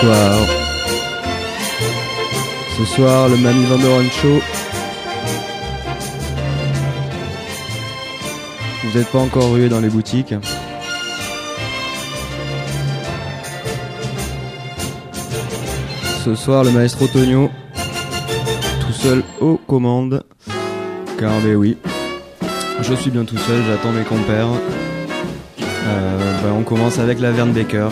soir. Ce soir, le Mami Vandoren Show. Vous n'êtes pas encore rué dans les boutiques. Ce soir, le maestro Tonio, tout seul aux commandes. Car, ben oui, je suis bien tout seul, j'attends mes compères. Euh, ben, on commence avec la Verne Baker.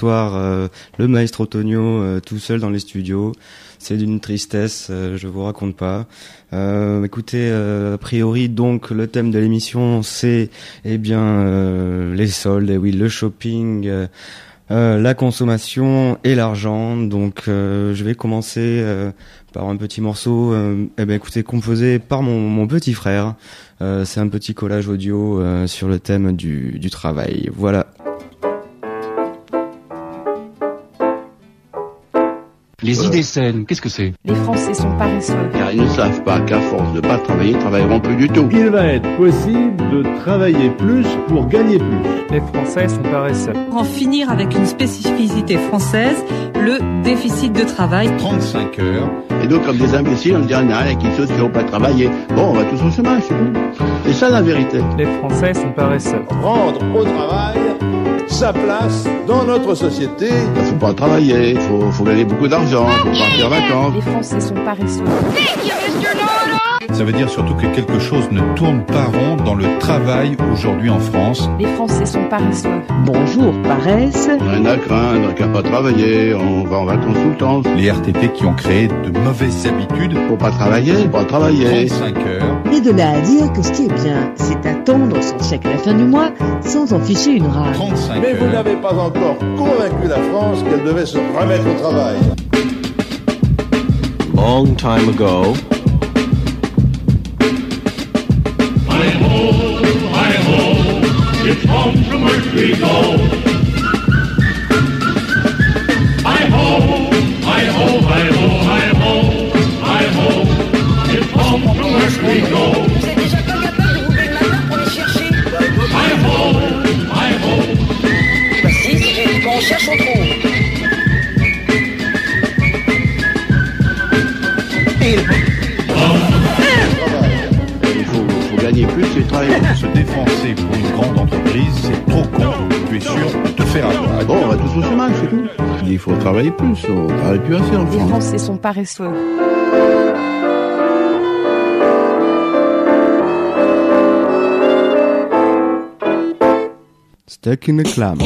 Soir, euh, le maestro Tonio euh, tout seul dans les studios. C'est d'une tristesse, euh, je vous raconte pas. Écoutez, a priori, donc, le thème de l'émission, c'est, eh bien, les soldes, et oui, le shopping, euh, la consommation et l'argent. Donc, euh, je vais commencer euh, par un petit morceau, eh ben, écoutez, composé par mon, mon petit frère. C'est un petit collage audio sur le thème du, du travail. Voilà. Les idées saines, qu'est-ce que c'est Les Français sont paresseux. car ils ne savent pas qu'à force de pas travailler, ils travailleront plus du tout. Il va être possible de travailler plus pour gagner plus. Les Français sont paresseux. en finir avec une spécificité française, le déficit de travail. 35 heures. Et donc, comme des imbéciles, on ne dit rien, et qui ceux qui n'ont pas travaillé. Bon, on va tous au chômage, c'est tout. C'est ça la vérité. Les Français sont paresseux. Rendre au travail sa place dans notre société. Il faut pas travailler, il faut, faut gagner beaucoup d'argent, faut partir en vacances. Les Français sont paresseux. Ça veut dire surtout que quelque chose ne tourne pas rond dans le travail aujourd'hui en France. Les Français sont paresseux. Bonjour, paresse. Rien à craindre, qu'à pas travailler, on va en vacances tout le temps. Les RTT qui ont créé de mauvaises habitudes. Faut pas travailler, pas travailler. 35 heures. Mais de là à dire que ce qui est bien, c'est attendre son chèque à la fin du mois sans en ficher une rage. 35 Mais vous n'avez pas encore convaincu la France qu'elle devait se remettre au travail. Long time ago, Hi ho, hi ho, it's home from where we go. Hi ho, hi ho, hi ho, ho, ho, home from we go. Quand on cherche travailler. Se défoncer pour une grande entreprise, c'est trop con. Tu es sûr de te faire avoir. Bon, on va tous au chômage, c'est tout. Il faut travailler plus, on travaille plus assez en Les France. Français sont paresseux. Stuck in a clam.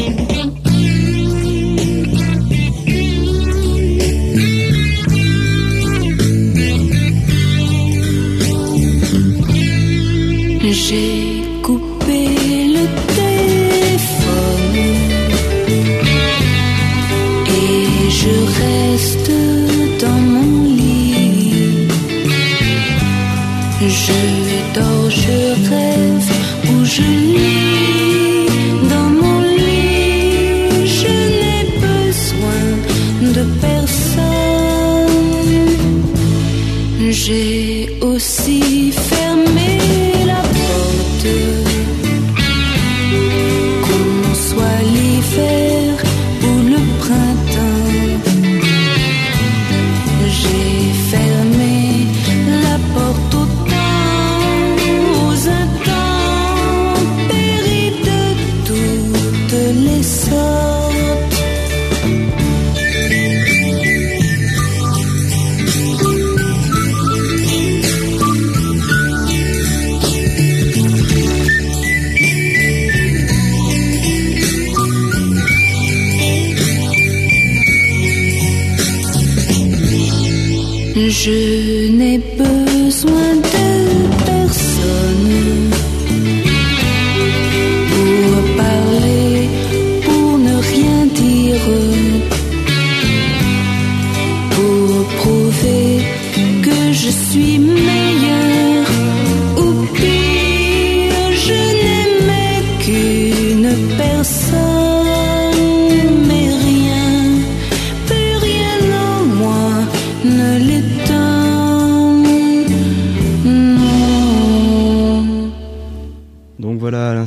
J'ai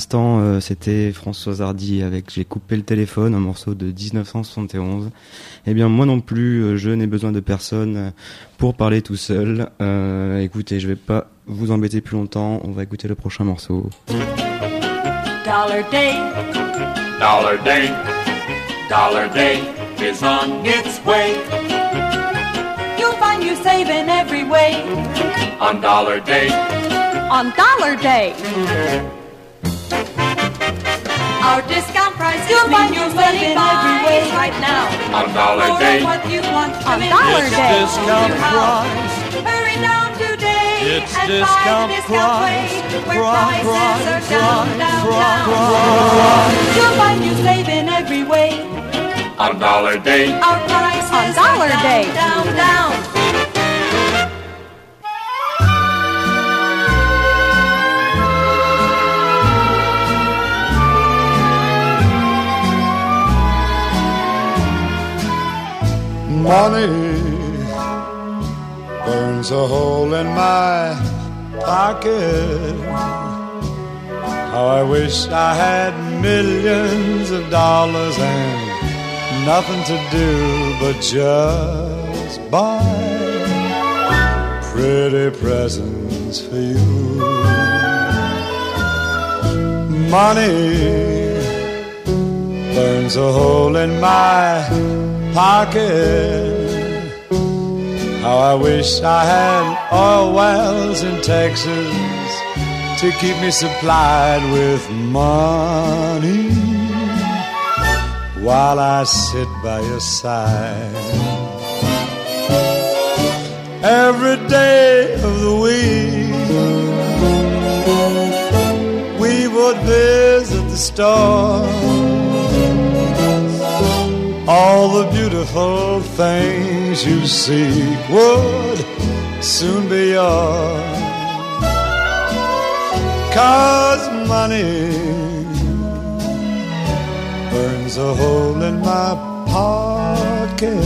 l'instant, euh, c'était Françoise Hardy avec J'ai coupé le téléphone, un morceau de 1971. Eh bien, moi non plus, euh, je n'ai besoin de personne euh, pour parler tout seul. Euh, écoutez, je vais pas vous embêter plus longtemps, on va écouter le prochain morceau. Dollar Day, Dollar Day, Dollar Day is on its way. you'll find you saving every way. On Dollar Day, On Dollar Day. Our discount price you'll find you saving every way right now. on Dollar Order Day, what you want on Dollar It's Day. discount price. Hurry down today It's and discount buy the discount way where price, prices are price, down, down, price, down. price. You'll find you saving every way. on Dollar Day, Our prices on Dollar are Day. Down, down, down. Money burns a hole in my pocket. How I wish I had millions of dollars and nothing to do but just buy pretty presents for you. Money burns a hole in my pocket. How I wish I had oil wells in Texas to keep me supplied with money while I sit by your side. Every day of the week, we would visit the store all the beautiful things you seek would soon be yours. Cause money burns a hole in my pocket.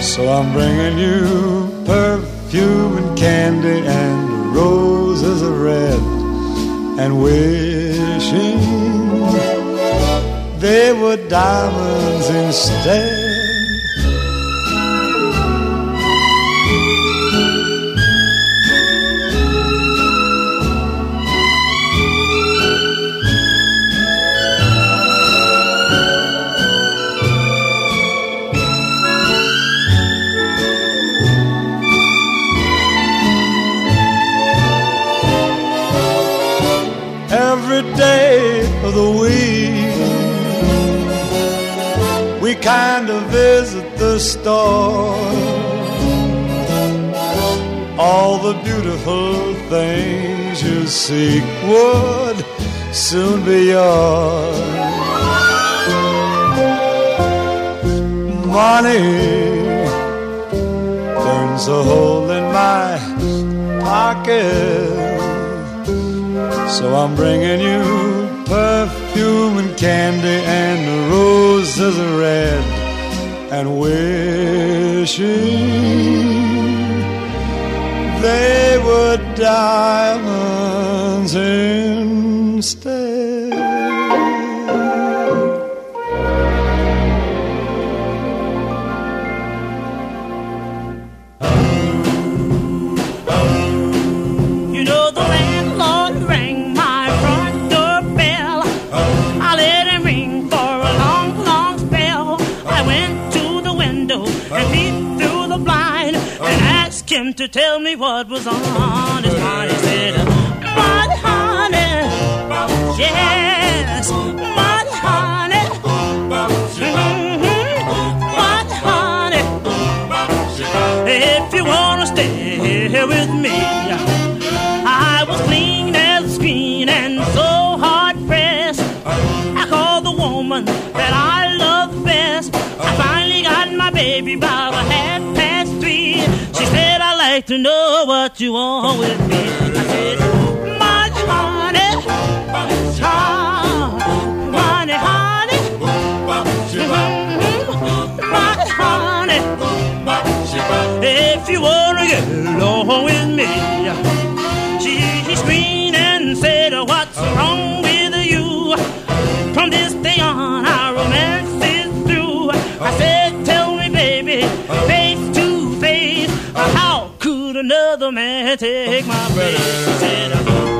So I'm bringing you perfume and candy and roses of red and wishing they were diamonds instead. Kind of visit the store. All the beautiful things you seek would soon be yours. Money burns a hole in my pocket. So I'm bringing you perfume and candy and the roses of red and wishing they were diamonds instead. To tell me what was on his mind. He said, "Mud honey, yes, mud honey, Mhm. mud honey. If you wanna stay here with me." I was clean as a screen and so hard pressed. I called the woman that I love best. I finally got my baby by a half like to know what you want with me. I said, my honey, ah, money, honey, Mhm. my honey. If you wanna get along with me. She screamed and said, What's wrong another man take my place?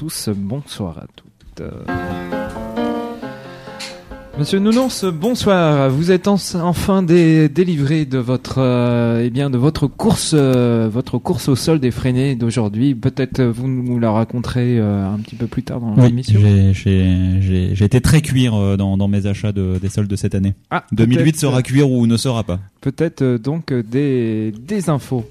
Tous, bonsoir à toutes. Monsieur Nounours, bonsoir. Vous êtes en- enfin dé- délivré de votre, euh, eh bien, de votre course, euh, votre course au sol effrénée d'aujourd'hui. Peut-être vous nous la raconterez euh, un petit peu plus tard dans Oui, l'émission. j'ai- été très cuir dans, dans mes achats de, des soldes de cette année. Ah, 2008 peut-être, sera cuir ou ne sera pas. Peut-être donc des, des infos.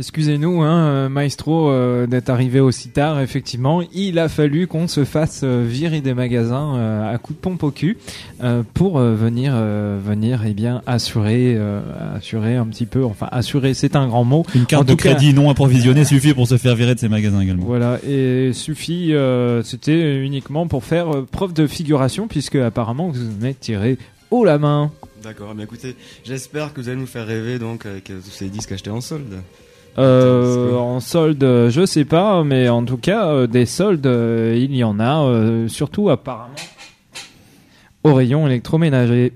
Excusez-nous, hein, euh, Maestro, euh, d'être arrivé aussi tard. Effectivement, il a fallu qu'on se fasse euh, virer des magasins euh, à coups de pompe au cul euh, pour euh, venir, euh, venir, eh bien, assurer, euh, assurer un petit peu. Enfin, assurer, c'est un grand mot. Une carte En de tout cas, crédit non approvisionnée suffit pour se faire virer de ces magasins également. Voilà, et suffit, euh, c'était uniquement pour faire euh, preuve de figuration, puisque apparemment vous en êtes tiré haut la main. D'accord, mais écoutez, j'espère que vous allez nous faire rêver donc avec tous ces disques achetés en solde. Euh, en solde, je sais pas, mais en tout cas, euh, des soldes, euh, il y en a, surtout apparemment au rayon électroménager.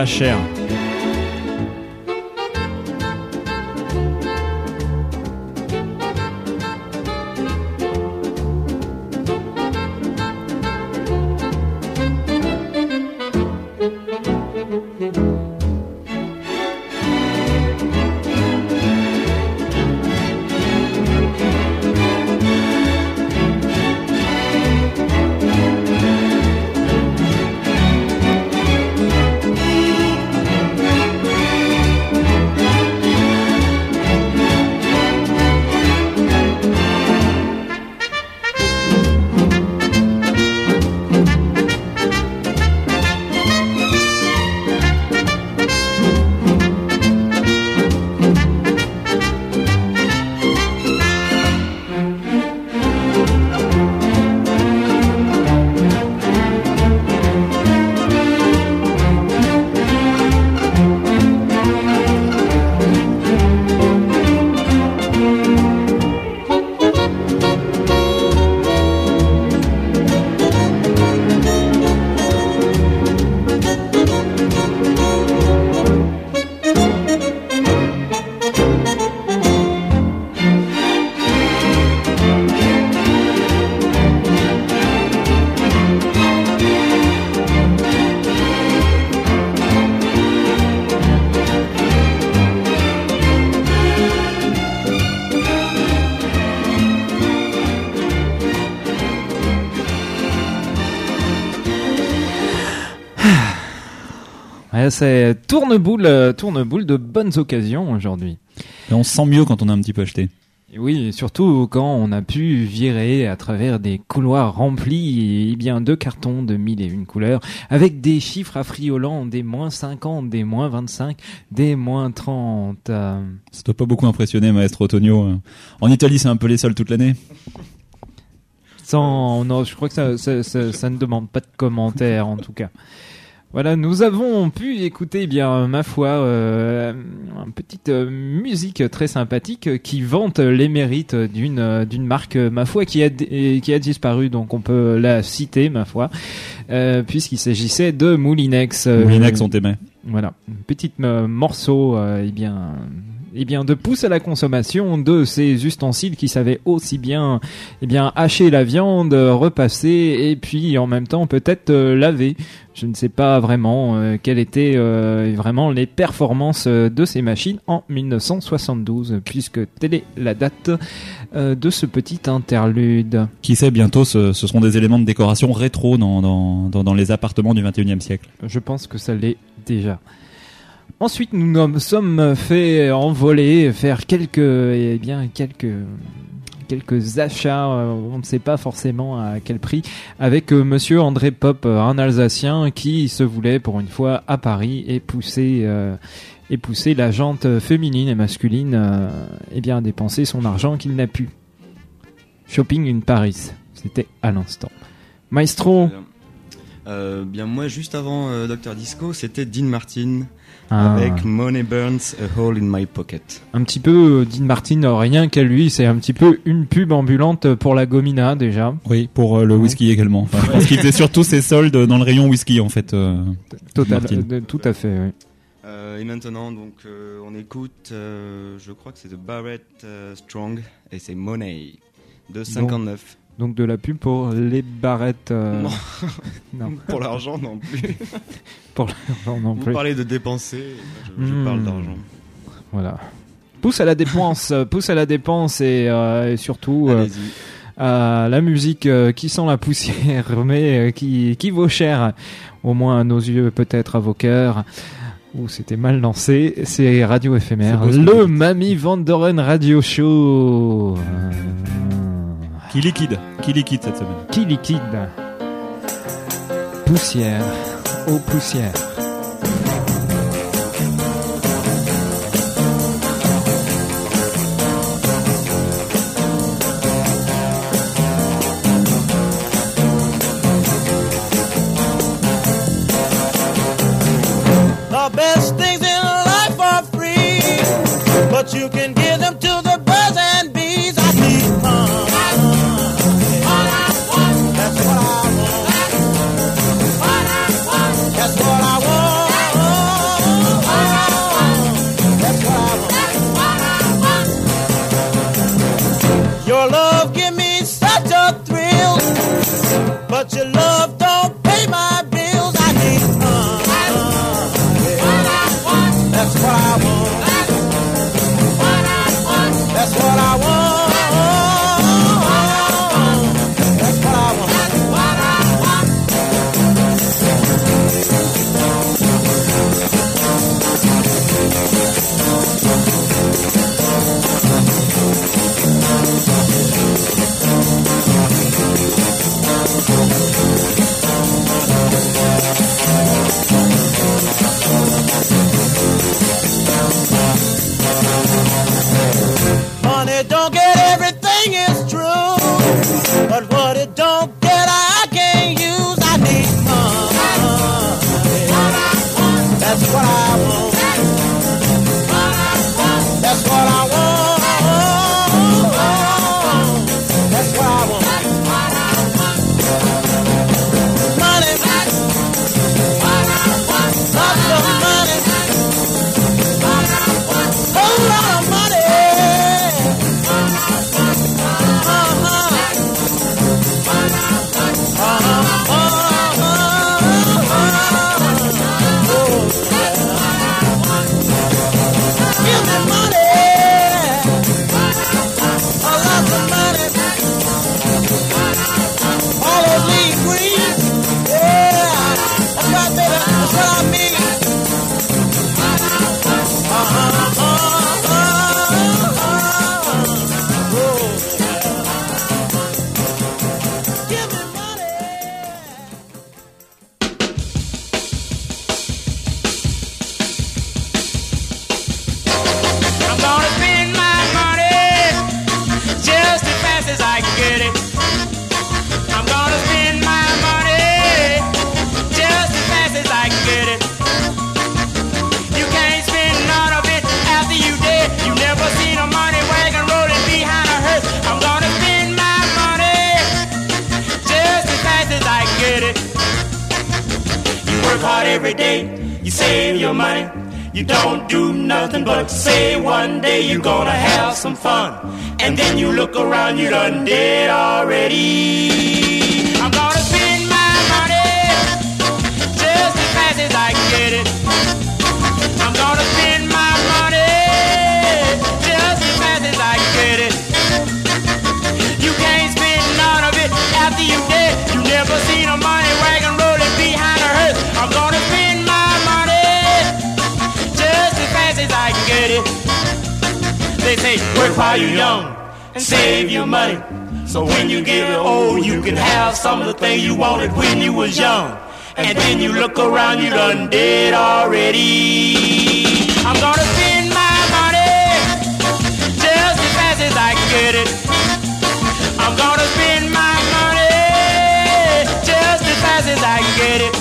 Pas c'est tourneboule, euh, tourneboule de bonnes occasions aujourd'hui. Et on se sent mieux quand on a un petit peu acheté. Et Oui, et surtout quand on a pu virer à travers des couloirs remplis eh bien de cartons de mille et une couleurs, avec des chiffres affriolants, des moins 50, des moins 25, des moins 30. euh, Ça doit pas beaucoup impressionner, maestro Tonio. En Italie, c'est un peu les seuls toute l'année. Sans, non, je crois que ça, ça, ça, ça ne demande pas de commentaires en tout cas. Voilà, nous avons pu écouter, eh bien, ma foi, euh, une petite euh, musique très sympathique qui vante les mérites d'une euh, d'une marque, ma foi, qui a qui a disparu, donc on peut la citer, ma foi, euh, puisqu'il s'agissait de Moulinex. Moulinex, on t'aimait. Voilà, petit euh, morceau, eh bien, eh bien, de pouce à la consommation de ces ustensiles qui savaient aussi bien, eh bien, hacher la viande, repasser et puis en même temps peut-être euh, laver. Je ne sais pas vraiment euh, quelles étaient euh, vraiment les performances euh, de ces machines en 1972, puisque telle est la date euh, de ce petit interlude. Qui sait, bientôt, ce, ce seront des éléments de décoration rétro dans, dans, dans, dans les appartements du 21e siècle. Je pense que ça l'est déjà. Ensuite, nous nous sommes fait envoler, faire quelques, eh bien, quelques, quelques achats, euh, on ne sait pas forcément à quel prix, avec euh, Monsieur André Pop, euh, un Alsacien qui se voulait pour une fois à Paris et pousser, euh, et pousser la jante féminine et masculine, eh bien, à dépenser son argent qu'il n'a pu. Shopping in Paris, c'était à l'instant. Maestro, bien moi juste avant Dr Disco c'était Dean Martin Ah. avec Money Burns a Hole in My Pocket. un petit peu euh, Dean Martin, euh, rien qu'à lui, c'est un petit peu une pub ambulante pour la Gomina déjà. Oui, pour euh, le whisky également. Enfin, je pense qu'il faisait surtout ses soldes dans le rayon whisky, en fait. euh, Total, Martin. euh, tout à fait. oui. Euh, et maintenant donc euh, on écoute euh, je crois que c'est de Barrett euh, Strong et c'est Money de 59. Donc de la pub pour les barrettes. euh, Non. non. Pour l'argent non plus. pour l'argent non Vous plus. parlez de dépenser, je, je Hmm. parle d'argent. Voilà. Pousse à la dépense, euh, pousse à la dépense et, euh, et surtout euh, Allez-y. à la musique euh, qui sent la poussière, mais euh, qui, qui vaut cher, au moins à nos yeux, peut-être à vos cœurs. Ouh, c'était mal lancé. C'est Radio éphémère, C'est beau ce que le dites. Mamie Vandoren Radio Show. Euh, Qui liquide Qui liquide cette semaine qui liquide Poussière, aux poussières. Work hard every day, you save your money. You don't do nothing but say one day you're gonna have some fun. And then you look around, you done dead already. I'm gonna spend my money just as fast as I get it. I'm gonna spend They work while you're young and save your money. So when you get old, you can have some of the things you wanted when you was young. And then you look around, you done dead already. I'm gonna spend my money just as fast as I get it. I'm gonna spend my money just as fast as I get it.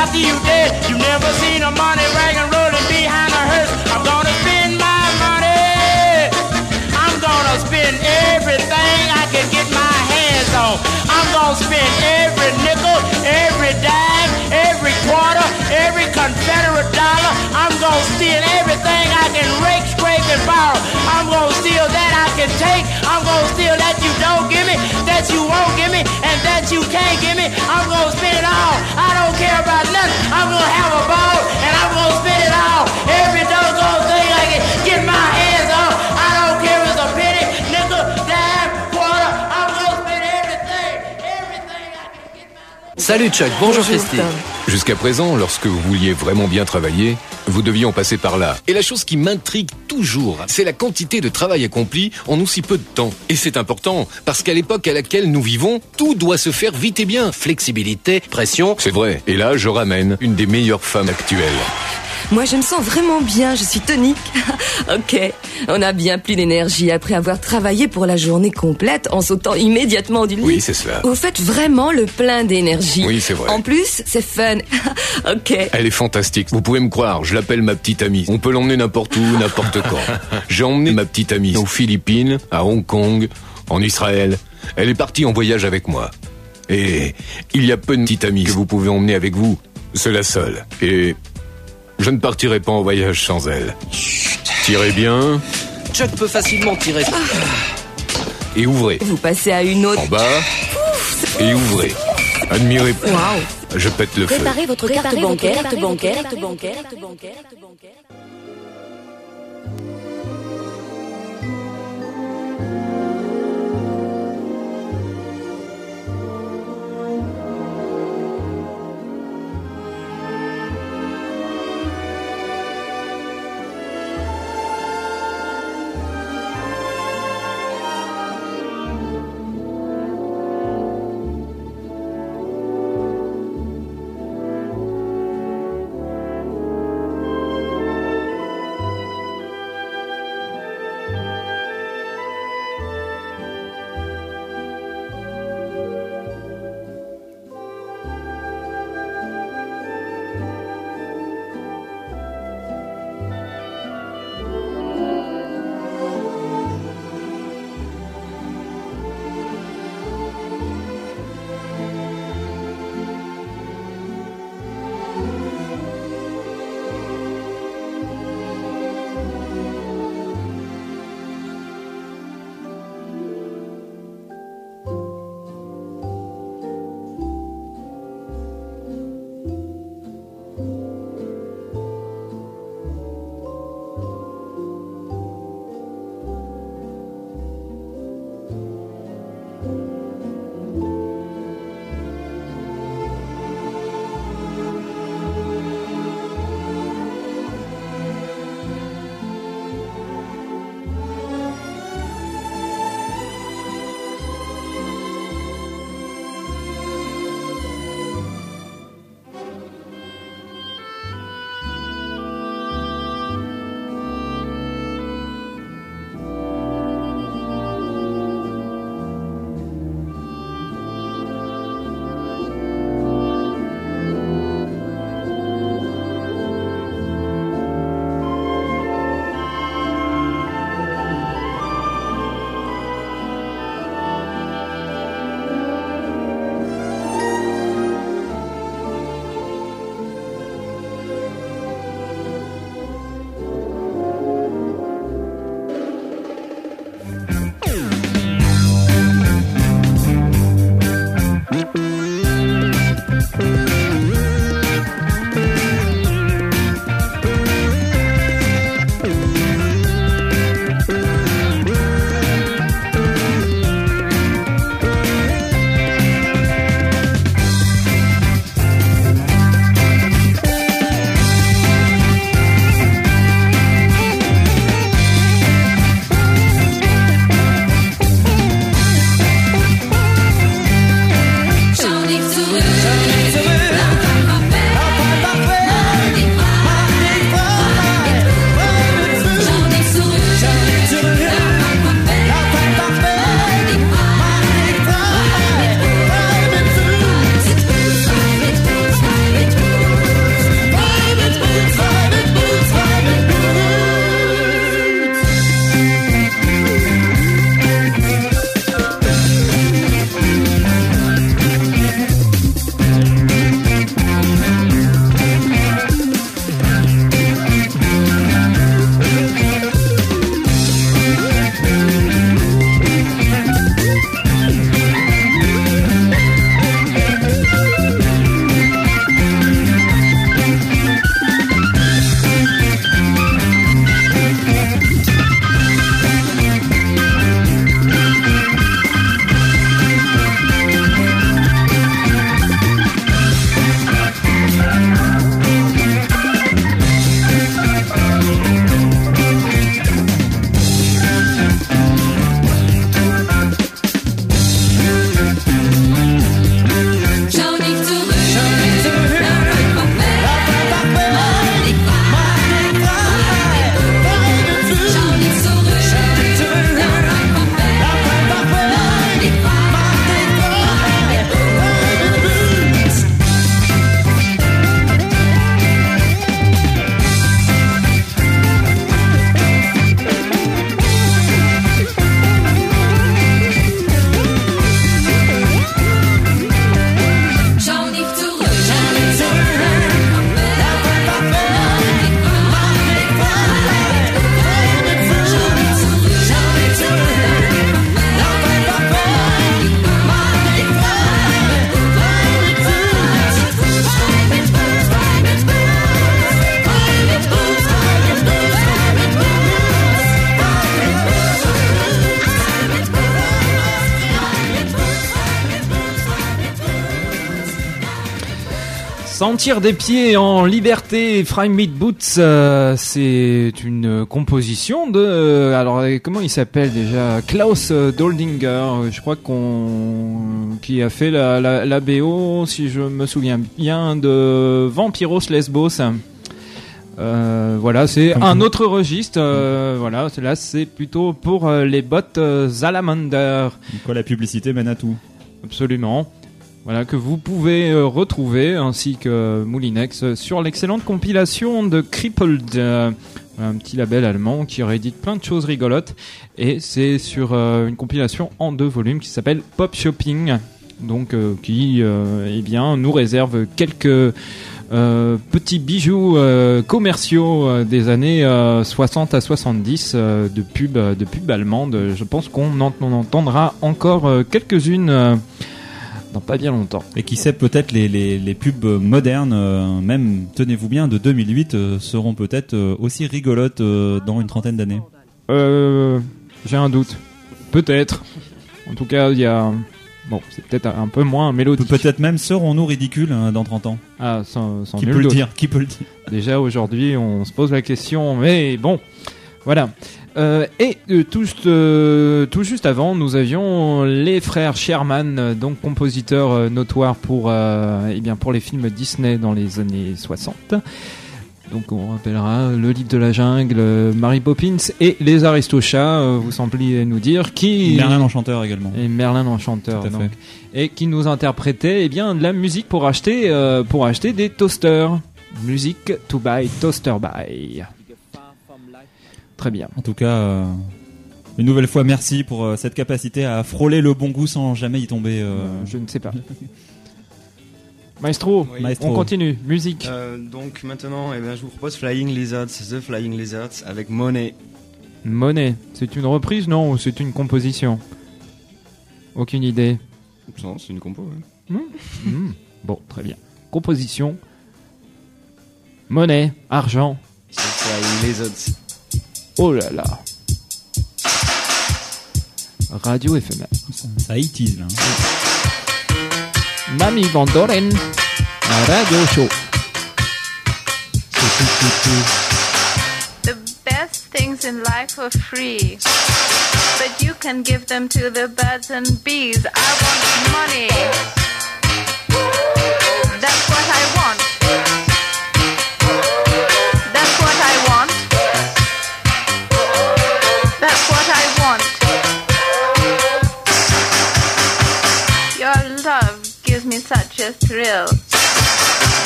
After you dead. You never seen a money wagon rolling behind a hearse. I'm gonna spend my money. I'm gonna spend everything I can get my hands on. I'm gonna spend every every Confederate dollar. I'm gonna steal everything I can rake, scrape, and borrow. I'm gonna steal that I can take. I'm gonna steal that you don't give me, that you won't give me, and that you can't give me. I'm gonna spend it all. I don't care about nothing. I'm gonna have a ball, and I'm gonna spend it all. Every doggone Salut Chuck, bonjour Christy. Jusqu'à présent, lorsque vous vouliez vraiment bien travailler, vous deviez en passer par là. Et la chose qui m'intrigue toujours, c'est la quantité de travail accompli en aussi peu de temps. Et c'est important, parce qu'à l'époque à laquelle nous vivons, tout doit se faire vite et bien. Flexibilité, pression. C'est vrai. Et là, je ramène une des meilleures femmes actuelles. Moi, je me sens vraiment bien, je suis tonique. ok, on a bien plus d'énergie après avoir travaillé pour la journée complète en sautant immédiatement du lit. Oui, c'est cela. Vous faites vraiment le plein d'énergie. Oui, c'est vrai. En plus, c'est fun. ok. Elle est fantastique. Vous pouvez me croire, je l'appelle ma petite amie. On peut l'emmener n'importe où, n'importe quand. J'ai emmené ma petite amie aux Philippines, à Hong Kong, en Israël. Elle est partie en voyage avec moi. Et il y a peu de petites amies que vous pouvez emmener avec vous. C'est la seule. Et je ne partirai pas en voyage sans elle. Tirez bien Chuck peut facilement tirer. et ouvrez. Vous passez à une autre. En bas et ouvrez. Admirez. Waouh. Je pète le feu. Préparez votre carte Préparez votre bancaire, carte carte bancaire, bancaire, carte bancaire, carte bancaire, Sentir des pieds en liberté, Fry Meat Boots, euh, c'est une composition de, euh, alors euh, comment il s'appelle déjà, Klaus Doldinger, je crois qu'on, qui a fait la, la, la BO, si je me souviens bien, de Vampiros Lesbos. Euh, voilà, c'est un autre registre. euh, voilà, là c'est plutôt pour euh, les bottes Salamander. Quoi, la publicité mène à tout. Absolument. Voilà, que vous pouvez euh, retrouver, ainsi que Moulinex, sur l'excellente compilation de Crippled, euh, un petit label allemand qui réédite plein de choses rigolotes. Et c'est sur euh, une compilation en deux volumes qui s'appelle Pop Shopping, donc qui eh bien, nous réserve quelques petits bijoux commerciaux des années euh, 60 à 70 euh, de pub de pub allemande. Je pense qu'on en, entendra encore quelques-unes dans pas bien longtemps. Et qui sait, peut-être les, les, les pubs modernes, euh, même, tenez-vous bien, de 2008, euh, seront peut-être euh, aussi rigolotes euh, dans une trentaine d'années. Euh, j'ai un doute. Peut-être. En tout cas, il y a bon, c'est peut-être un peu moins mélodique. Peut-être même serons-nous ridicules hein, dans 30 ans. Ah, sans, sans Qui nul peut le dire Qui peut le dire Déjà aujourd'hui, on se pose la question, mais bon, voilà. Euh, et euh, tout, juste, euh, tout juste avant, nous avions les frères Sherman, donc compositeurs notoires pour, eh bien, pour les films Disney dans les années 60. Donc on rappellera le livre de la jungle, Mary Poppins et les Aristochats, vous sembliez nous dire, qui... Merlin l'Enchanteur également. Et Merlin l'Enchanteur, donc. Et qui nous interprétait eh bien, de la musique pour acheter, pour acheter des toasters. Musique to buy, toaster buy. Très bien. En tout cas, euh, une nouvelle fois, merci pour euh, cette capacité à frôler le bon goût sans jamais y tomber. euh. Je ne sais pas. Maestro, Oui. Maestro. on continue. Musique. Euh, donc maintenant, eh bien, je vous propose Flying Lizards, The Flying Lizards avec Monet. Monnaie. C'est une reprise, non Ou c'est une composition? Aucune idée. Non, c'est une compo. ouais. Hmm. Bon, très bien. Composition. Monnaie. Argent. The Flying Lizards. Oh là là. Radio éphémère. Ça, ça hitise, là. Mamie Van Doren. Radio show. The best things in life are free, but you can give them to the birds and bees. I want money. That's what I want. Thrill.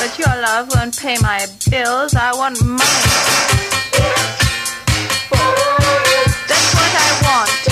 But your love won't pay my bills. I want money. That's what I want.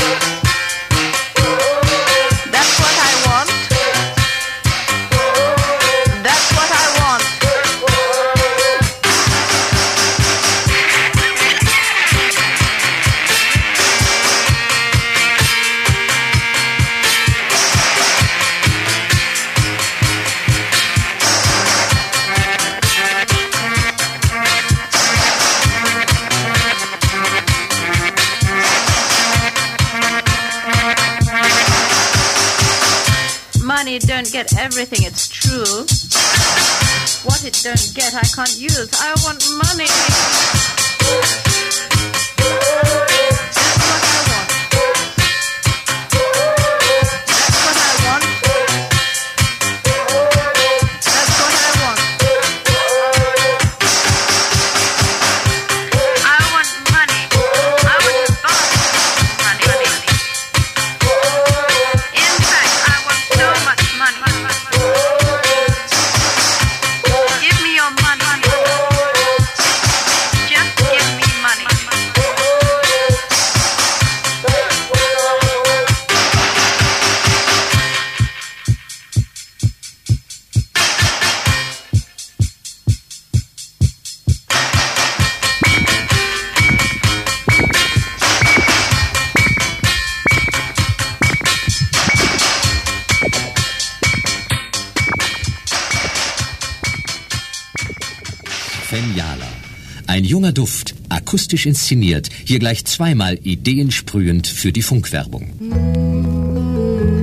humoristisch inszeniert, hier gleich zweimal ideensprühend für die Funkwerbung.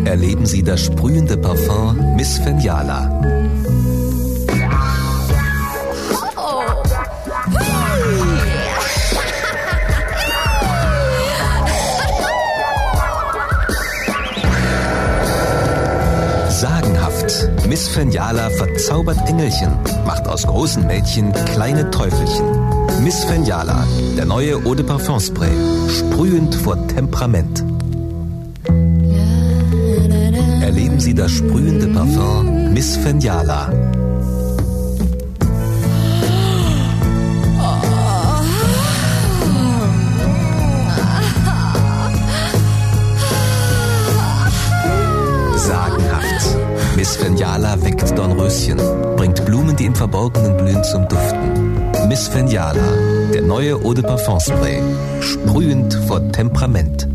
Erleben Sie das sprühende Parfum Miss Feniala. Sagenhaft. Miss Feniala verzaubert Engelchen, macht aus großen Mädchen kleine Teufelchen. Miss Fenjala, der neue Eau de Parfum Spray. Sprühend vor Temperament. Erleben Sie das sprühende Parfum Miss Fenjala. Sagenhaft. Miss Fenjala weckt Dornröschen, bringt Blumen, die im Verborgenen blühen, zum Duften. Miss Feniala, der neue Eau de Parfum Spray. Sprühend vor Temperament.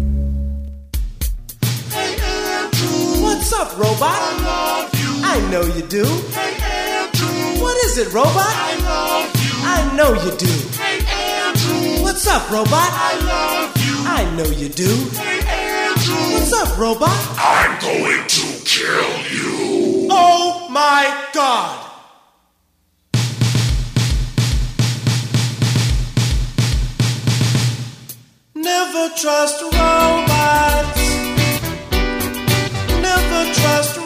Hey, Andrew. What's up, Robot? I love you. I know you do. Hey, Andrew. What is it, Robot? I love you. I know you do. Hey, Andrew. What's up, Robot? I love you. I know you do. Hey, Andrew. What's up, Robot? I'm going to kill you. Oh my god! never trust robots. Never trust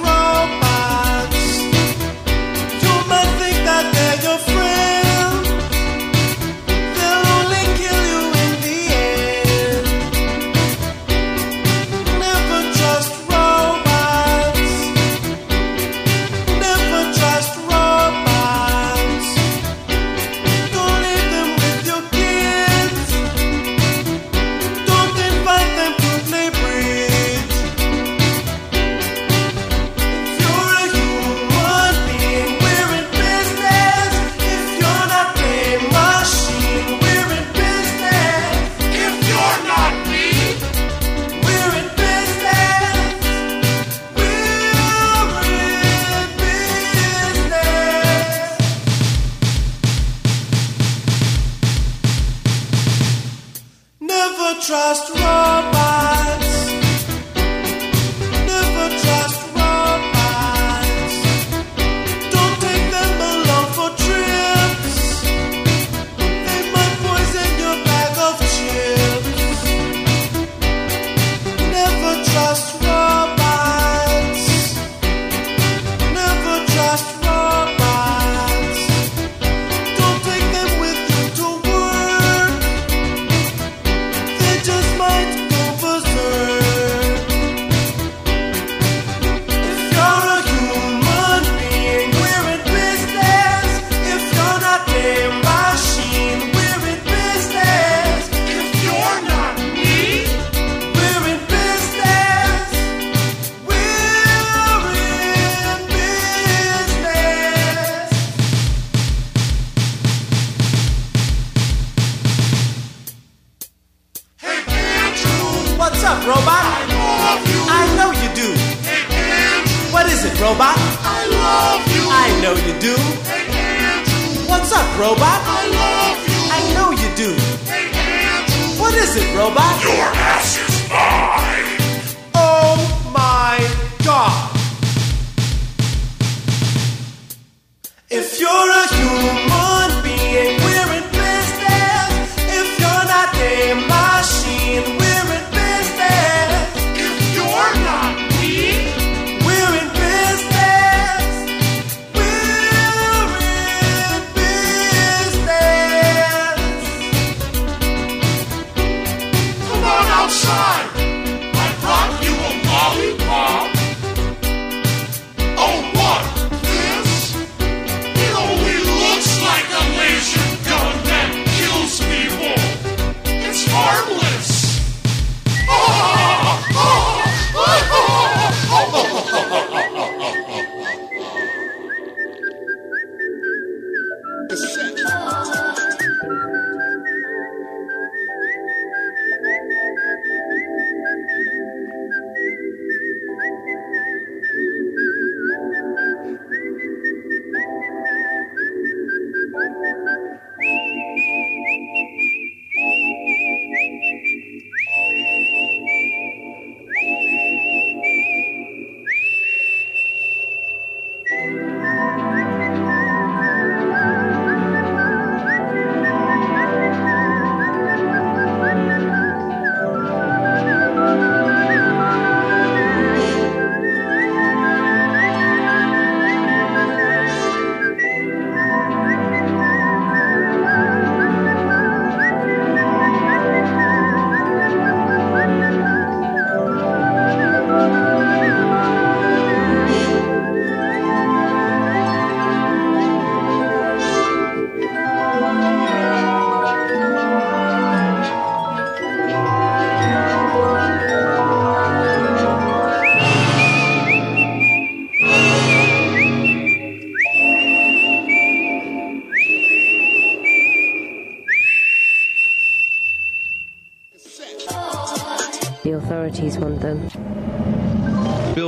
authorities want them.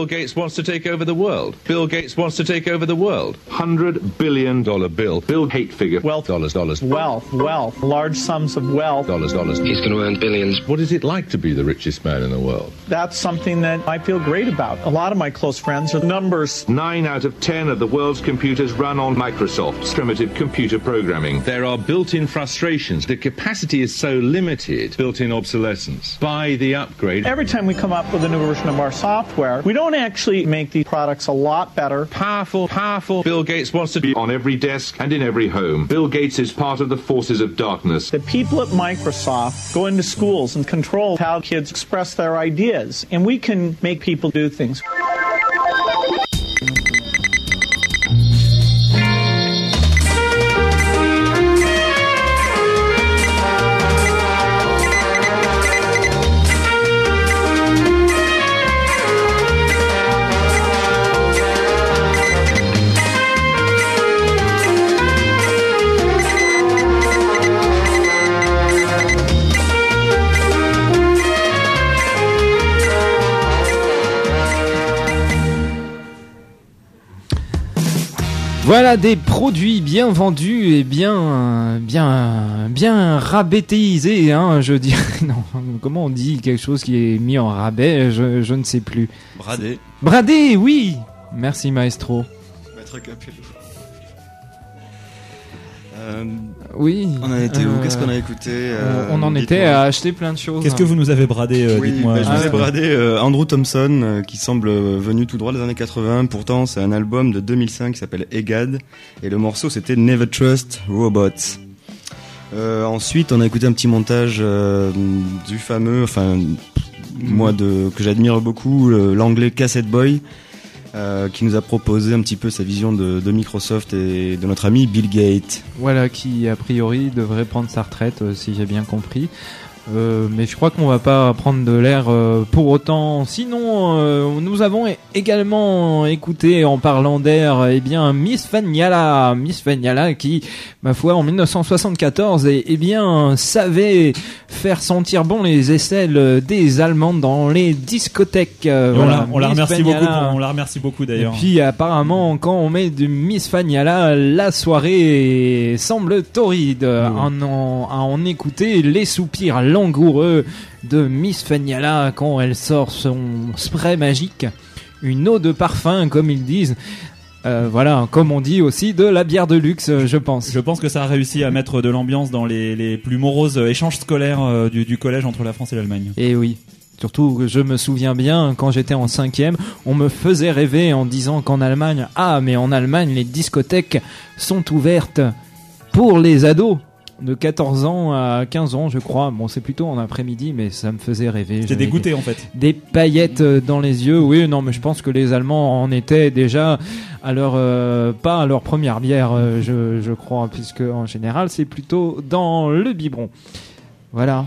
Bill Gates wants to take over the world. Bill Gates wants to take over the world. Hundred billion dollar bill. Bill hate figure. Wealth dollars dollars. Wealth, wealth, large sums of wealth. Dollars dollars. He's going to earn billions. What is it like to be the richest man in the world? That's something that I feel great about. A lot of my close friends are numbers. Nine out of ten of the world's computers run on Microsoft's primitive computer programming. There are built-in frustrations. The capacity is so limited. Built-in obsolescence. Buy the upgrade. Every time we come up with a new version of our software, we don't actually make the products a lot better. Powerful, powerful. Bill Gates wants to be on every desk and in every home. Bill Gates is part of the forces of darkness. The people at Microsoft go into schools and control how kids express their ideas, and we can make people do things. Voilà des produits bien vendus et bien, bien, bien rabaitéisés, hein, je dirais. Non, comment on dit quelque chose qui est mis en rabais je, je ne sais plus. Bradé. Bradé, oui. Merci maestro. Maître Capello. Euh, Oui. On en était où? Euh, Qu'est-ce qu'on a écouté euh, on en était à acheter plein de choses. Qu'est-ce que vous nous avez bradé euh, Oui, Dites-moi. bah, je vous ai juste. bradé euh, Andrew Thompson, euh, qui semble euh, venu tout droit des années 80. Pourtant, c'est un album de 2005 qui s'appelle Egad. Et le morceau, c'était Never Trust Robots. Euh, ensuite, on a écouté un petit montage euh, du fameux, enfin, moi, de, que j'admire beaucoup, l'anglais Cassette Boy. Euh, qui nous a proposé un petit peu sa vision de, Microsoft et de notre ami Bill Gates. Voilà, qui a priori devrait prendre sa retraite, euh, si j'ai bien compris. Euh, mais je crois qu'on va pas prendre de l'air euh, pour autant. Sinon, euh, nous avons également écouté en parlant d'air, eh bien Miss Faniala, Miss Faniala qui, ma foi, en 1974, eh, eh bien savait faire sentir bon les aisselles des Allemands dans les discothèques. Euh, on, voilà, la, on la Miss remercie beaucoup. Faniala. on la remercie beaucoup d'ailleurs. Et puis apparemment, quand on met du Miss Faniala, la soirée semble torride. À en, à en écouter les soupirs langoureux de Miss Faniala quand elle sort son spray magique, une eau de parfum comme ils disent. Euh, voilà, comme on dit aussi de la bière de luxe, je pense. Je pense que ça a réussi à mettre de l'ambiance dans les, les plus moroses échanges scolaires euh, du, du collège entre la France et l'Allemagne. Et oui. Surtout je me souviens bien, quand j'étais en cinquième, on me faisait rêver en disant qu'en Allemagne, ah mais en Allemagne les discothèques sont ouvertes pour les ados de 14 ans à 15 ans je crois. Bon c'est plutôt en après-midi mais ça me faisait rêver. J'avais dégoûté des- en fait. Des paillettes euh, dans les yeux, oui non mais je pense que les Allemands en étaient déjà à leur, euh, pas à leur première bière euh, je, je crois puisque en général c'est plutôt dans le biberon. Voilà.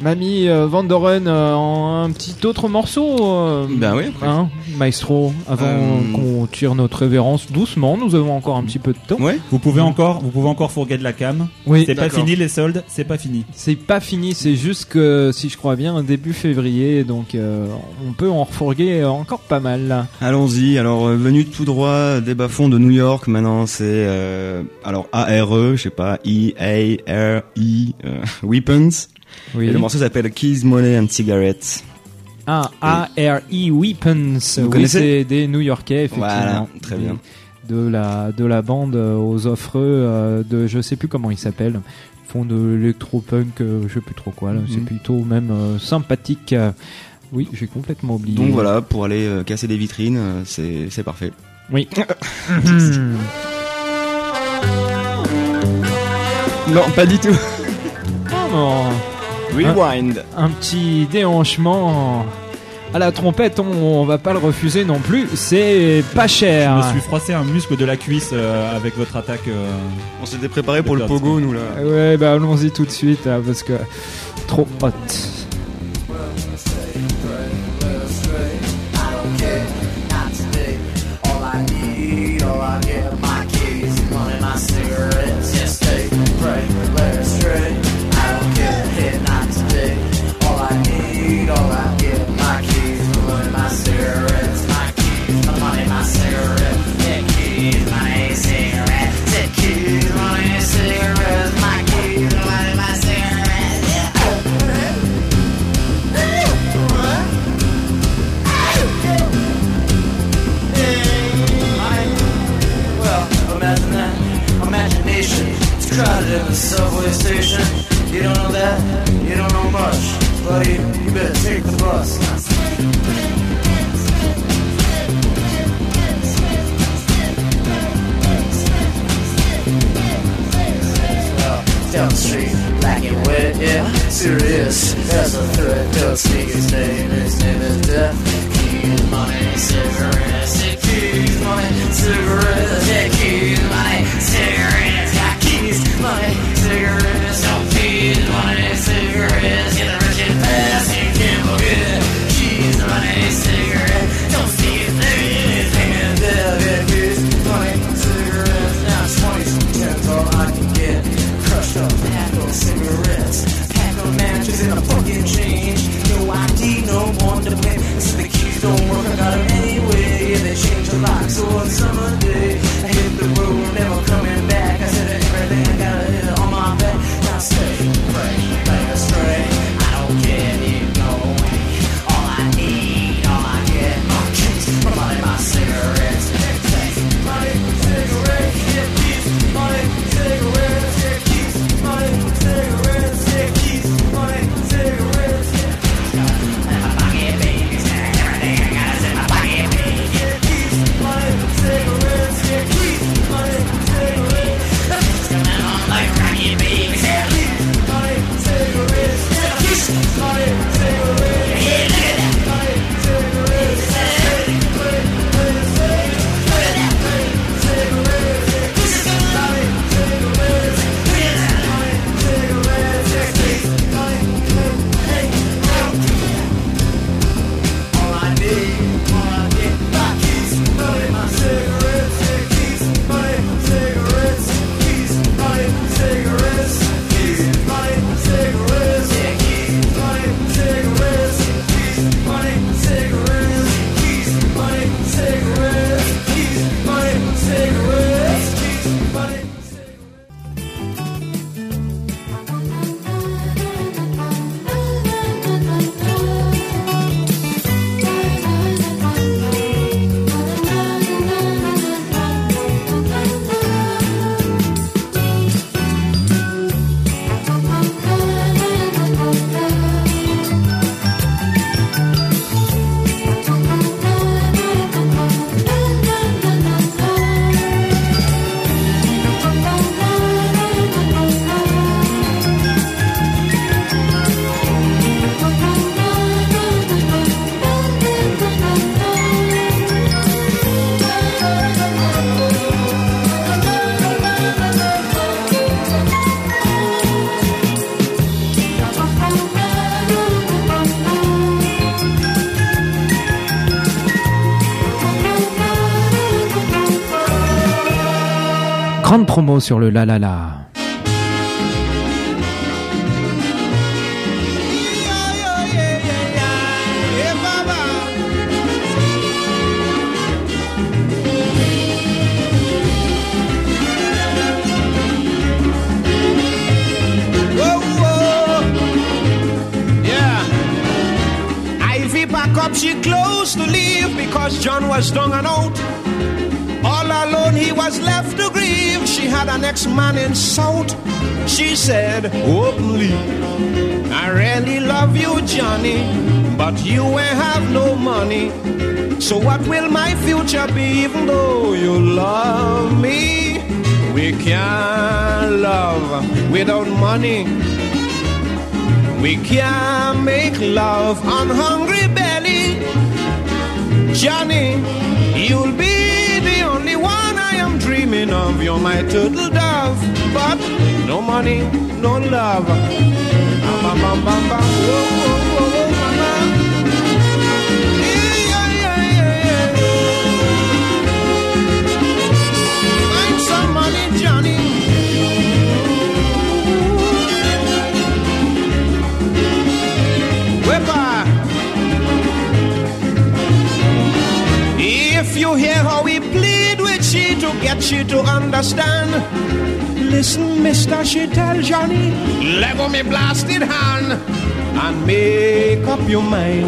Mamie euh, Van Doren euh, en un petit autre morceau. euh, Ben oui. hein, maestro, avant Euh, qu'on tire notre révérence doucement, nous avons encore un petit peu de temps. Ouais. Vous pouvez encore, vous pouvez encore fourguer de la cam. Oui, c'est pas d'accord. fini les soldes, c'est pas fini. C'est pas fini, c'est juste que si je crois bien début février, donc euh, on peut en refourguer encore pas mal. Là. Allons-y. Alors, euh, venu tout droit des bas-fonds de New York, maintenant c'est alors alors ARE, je sais pas, E A R E euh, Weapons. Oui. Et le morceau s'appelle Keys, Money and Cigarettes. Ah, A.R.E. Weapons. Vous oui, connaissez c'est des New-Yorkais, effectivement. Voilà, très bien. De la, de la bande euh, aux offreux euh, de, je sais plus comment ils s'appellent. Ils font de l'électropunk, euh, je sais plus trop quoi, là. C'est Mhm. plutôt même euh, sympathique. euh. Oui, j'ai complètement oublié. Donc voilà, pour aller casser des vitrines, c'est c'est parfait. Oui. non, pas du tout. Oh non. Rewind. Un, un petit déhanchement à la trompette, on, on va pas le refuser non plus. C'est pas cher. Je me suis froissé un muscle de la cuisse euh, avec votre attaque. euh, On s'était préparé pour le pogo, nous là. Ouais, bah allons-y tout de suite hein, parce que trop hot. the subway station. You don't know that? You don't know much. Buddy, you better take the bus. Down the street, black and wet, yeah, serious as a threat. Don't speak his name, his name is Death. Keys, money, cigarettes, keys, money, cigarettes, keys, money, cigarettes. Got keys, promo sur le la la la. She clothes to leave because John was down and out. All alone he was left to grieve. She had an ex-man in South. She said openly, I really love you, Johnny, but you ain't have no money. So what will my future be even though you love me? We can't love without money. We can't make love on hungry belly. Johnny, you'll be dreaming of. You're my turtle dove, but no money, no love. Bam, bam, bam, bam, bam. Whoa, whoa, get you to understand, listen, mister, she tell Johnny, go me blasted hand and make up your mind.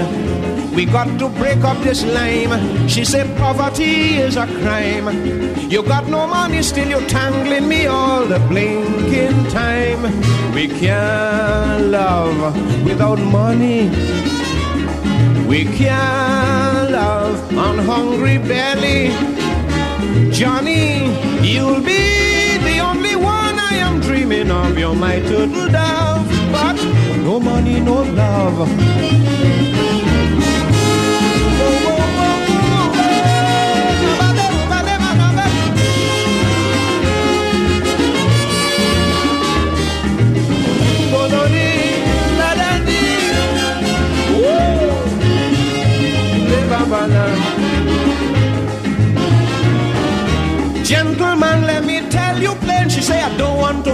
We got to break up this lime. She said poverty is a crime. You got no money, still you're tangling me all the blinking time. We can't love without money. We can't love on hungry belly. Johnny, you'll be the only one I am dreaming of. You're my turtle dove, but no money, no love.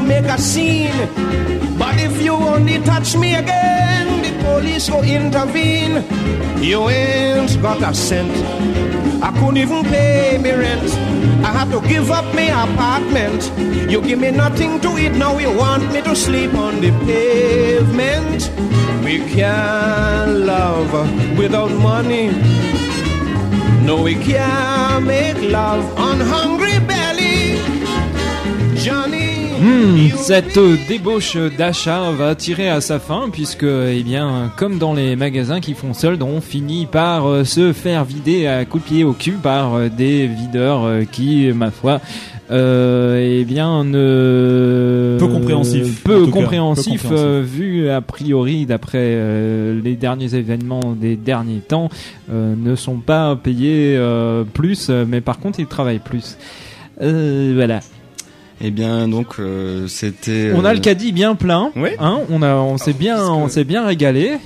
Make a scene, but if you only touch me again, the police will intervene. You ain't got a cent. I couldn't even pay me rent. I had to give up my apartment. You give me nothing to eat, now you want me to sleep on the pavement. We can't love without money. No, we can't make love on hungry. Hmm, cette débauche d'achat va tirer à sa fin puisque, eh bien, comme dans les magasins qui font solde, on finit par euh, se faire vider à coups de pied au cul par euh, des videurs euh, qui, ma foi, euh, eh bien, ne Peu compréhensif, peu compréhensif, peu compréhensif. euh, vu a priori d'après euh, les derniers événements des derniers temps, ne sont pas payés plus, mais par contre ils travaillent plus. Euh, voilà. Eh bien, donc, euh, c'était. On a euh, le caddie bien plein. Hein on a, on s'est bien, on s'est bien régalé.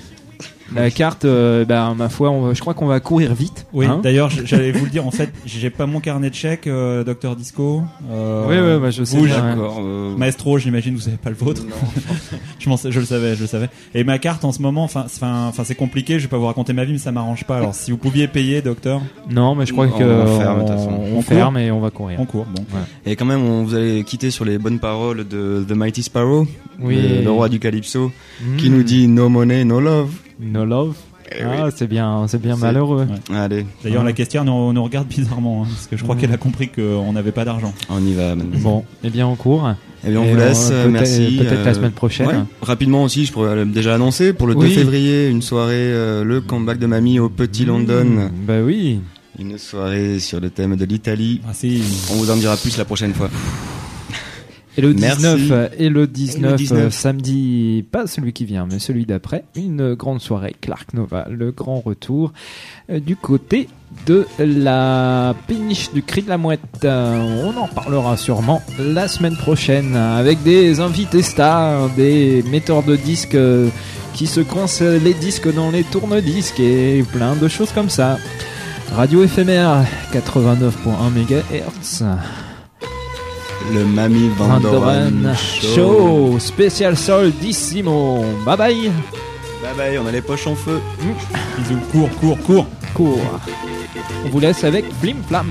La carte, euh, bah, ma foi, on je crois qu'on va courir vite. Oui, hein. d'ailleurs, j'allais vous le dire, en fait, j'ai pas mon carnet de chèques, euh, Docteur Disco. Euh, Oui, oui, bah, je sais ouais. Euh, Maestro, j'imagine, vous avez pas le vôtre. je, sais- je le savais, je le savais. Et ma carte, en ce moment, enfin, c'est- compliqué. Je vais pas vous raconter ma vie, mais ça m'arrange pas. Alors, si vous pouviez payer, Docteur. Non, mais je crois On que va ferme, de on, toute façon. on On ferme court et on va courir. On court, bon. Et quand même, on vous allez quitter sur les bonnes paroles de The Mighty Sparrow, Oui. le, le roi du calypso, Mm. qui nous dit No money, no love. No love. Eh ah, oui. c'est bien, c'est bien malheureux. Ouais. Allez, D'ailleurs, Ouais. la caissière nous, nous regarde bizarrement, hein, parce que je crois Ouais. qu'elle a compris qu'on n'avait pas d'argent. on y va maintenant. Bon, eh bien on court. Eh bien, on Et vous laisse, euh, peut-être- merci. peut-être la euh, semaine prochaine. ouais. Rapidement aussi, je pourrais déjà annoncer pour le Oui. 2 février, une soirée, euh, le comeback de Mamie au Petit London. Mmh, bah oui. Une soirée sur le thème de l'Italie. Ah, si. On vous en dira plus la prochaine fois. Et le Merci. 19, euh, et le 19, 19. euh, samedi, pas celui qui vient, mais celui d'après, une grande soirée Clark Nova, le grand retour euh, du côté de la péniche du cri de la mouette. Euh, on en parlera sûrement la semaine prochaine avec des invités stars, des metteurs de disques qui se coincent les disques dans les tourne-disques et plein de choses comme ça. Radio éphémère 89.1 MHz. Le Mamie Van Vandoren Doren Show spécial soldissimo. Bye bye. Bye bye, on a les poches en feu. Bisous, cours, cours, cours. Cours. On vous laisse avec Flim Flam.